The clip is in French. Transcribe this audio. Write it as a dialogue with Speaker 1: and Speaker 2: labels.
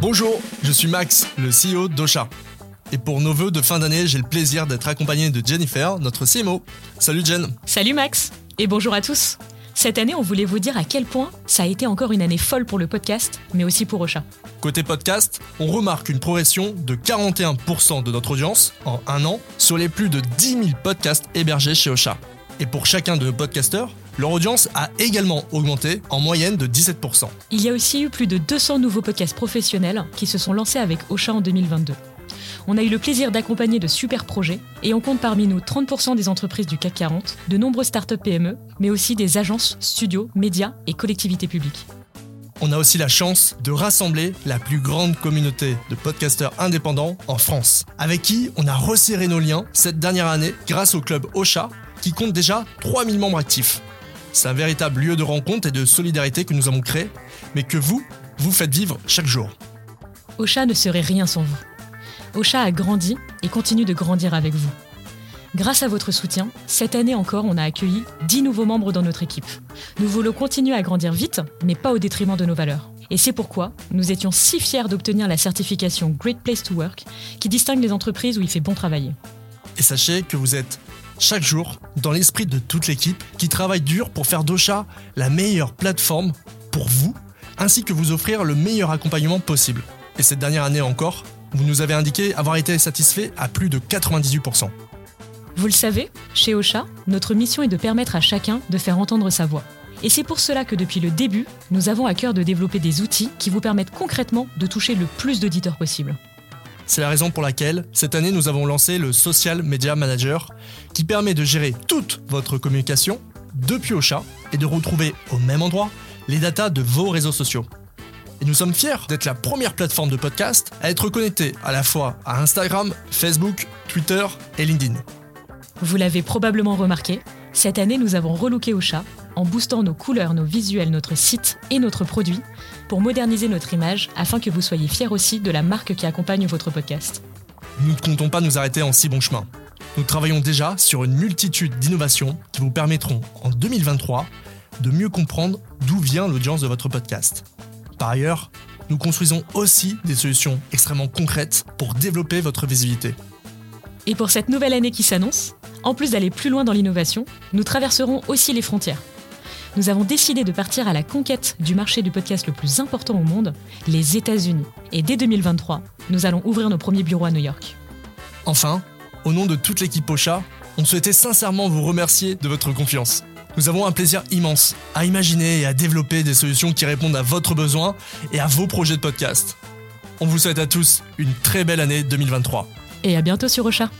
Speaker 1: Bonjour, je suis Max, le CEO d'Ocha. Et pour nos vœux de fin d'année, j'ai le plaisir d'être accompagné de Jennifer, notre CMO. Salut Jen.
Speaker 2: Salut Max, et bonjour à tous. Cette année, on voulait vous dire à quel point ça a été encore une année folle pour le podcast, mais aussi pour Ocha.
Speaker 1: Côté podcast, on remarque une progression de 41% de notre audience en un an sur les plus de 10 000 podcasts hébergés chez Ocha. Et pour chacun de nos podcasteurs, leur audience a également augmenté en moyenne de 17%.
Speaker 2: Il y a aussi eu plus de 200 nouveaux podcasts professionnels qui se sont lancés avec Ocha en 2022. On a eu le plaisir d'accompagner de super projets et on compte parmi nous 30% des entreprises du CAC 40, de nombreuses startups PME, mais aussi des agences, studios, médias et collectivités publiques.
Speaker 1: On a aussi la chance de rassembler la plus grande communauté de podcasteurs indépendants en France, avec qui on a resserré nos liens cette dernière année grâce au club Ocha, qui compte déjà 3000 membres actifs. C'est un véritable lieu de rencontre et de solidarité que nous avons créé, mais que vous, vous faites vivre chaque jour.
Speaker 2: Ocha ne serait rien sans vous. Ocha a grandi et continue de grandir avec vous. Grâce à votre soutien, cette année encore, on a accueilli 10 nouveaux membres dans notre équipe. Nous voulons continuer à grandir vite, mais pas au détriment de nos valeurs. Et c'est pourquoi nous étions si fiers d'obtenir la certification Great Place to Work, qui distingue les entreprises où il fait bon travailler.
Speaker 1: Et sachez que vous êtes chaque jour dans l'esprit de toute l'équipe qui travaille dur pour faire d'Ocha la meilleure plateforme pour vous, ainsi que vous offrir le meilleur accompagnement possible. Et cette dernière année encore, vous nous avez indiqué avoir été satisfait à plus de 98%.
Speaker 2: Vous le savez, chez Ocha, notre mission est de permettre à chacun de faire entendre sa voix. Et c'est pour cela que depuis le début, nous avons à cœur de développer des outils qui vous permettent concrètement de toucher le plus d'auditeurs possible.
Speaker 1: C'est la raison pour laquelle, cette année, nous avons lancé le Social Media Manager, qui permet de gérer toute votre communication depuis Ocha et de retrouver au même endroit les datas de vos réseaux sociaux. Et nous sommes fiers d'être la première plateforme de podcast à être connectée à la fois à Instagram, Facebook, Twitter et LinkedIn.
Speaker 2: Vous l'avez probablement remarqué, cette année nous avons relooké Ocha en boostant nos couleurs, nos visuels, notre site et notre produit pour moderniser notre image afin que vous soyez fiers aussi de la marque qui accompagne votre podcast.
Speaker 1: Nous ne comptons pas nous arrêter en si bon chemin. Nous travaillons déjà sur une multitude d'innovations qui vous permettront en 2023 de mieux comprendre d'où vient l'audience de votre podcast. Par ailleurs, nous construisons aussi des solutions extrêmement concrètes pour développer votre visibilité.
Speaker 2: Et pour cette nouvelle année qui s'annonce, en plus d'aller plus loin dans l'innovation, nous traverserons aussi les frontières. Nous avons décidé de partir à la conquête du marché du podcast le plus important au monde, les États-Unis. Et dès 2023, nous allons ouvrir nos premiers bureaux à New York.
Speaker 1: Enfin, au nom de toute l'équipe Ocha, on souhaitait sincèrement vous remercier de votre confiance. Nous avons un plaisir immense à imaginer et à développer des solutions qui répondent à votre besoin et à vos projets de podcast. On vous souhaite à tous une très belle année 2023.
Speaker 2: Et à bientôt sur Ocha.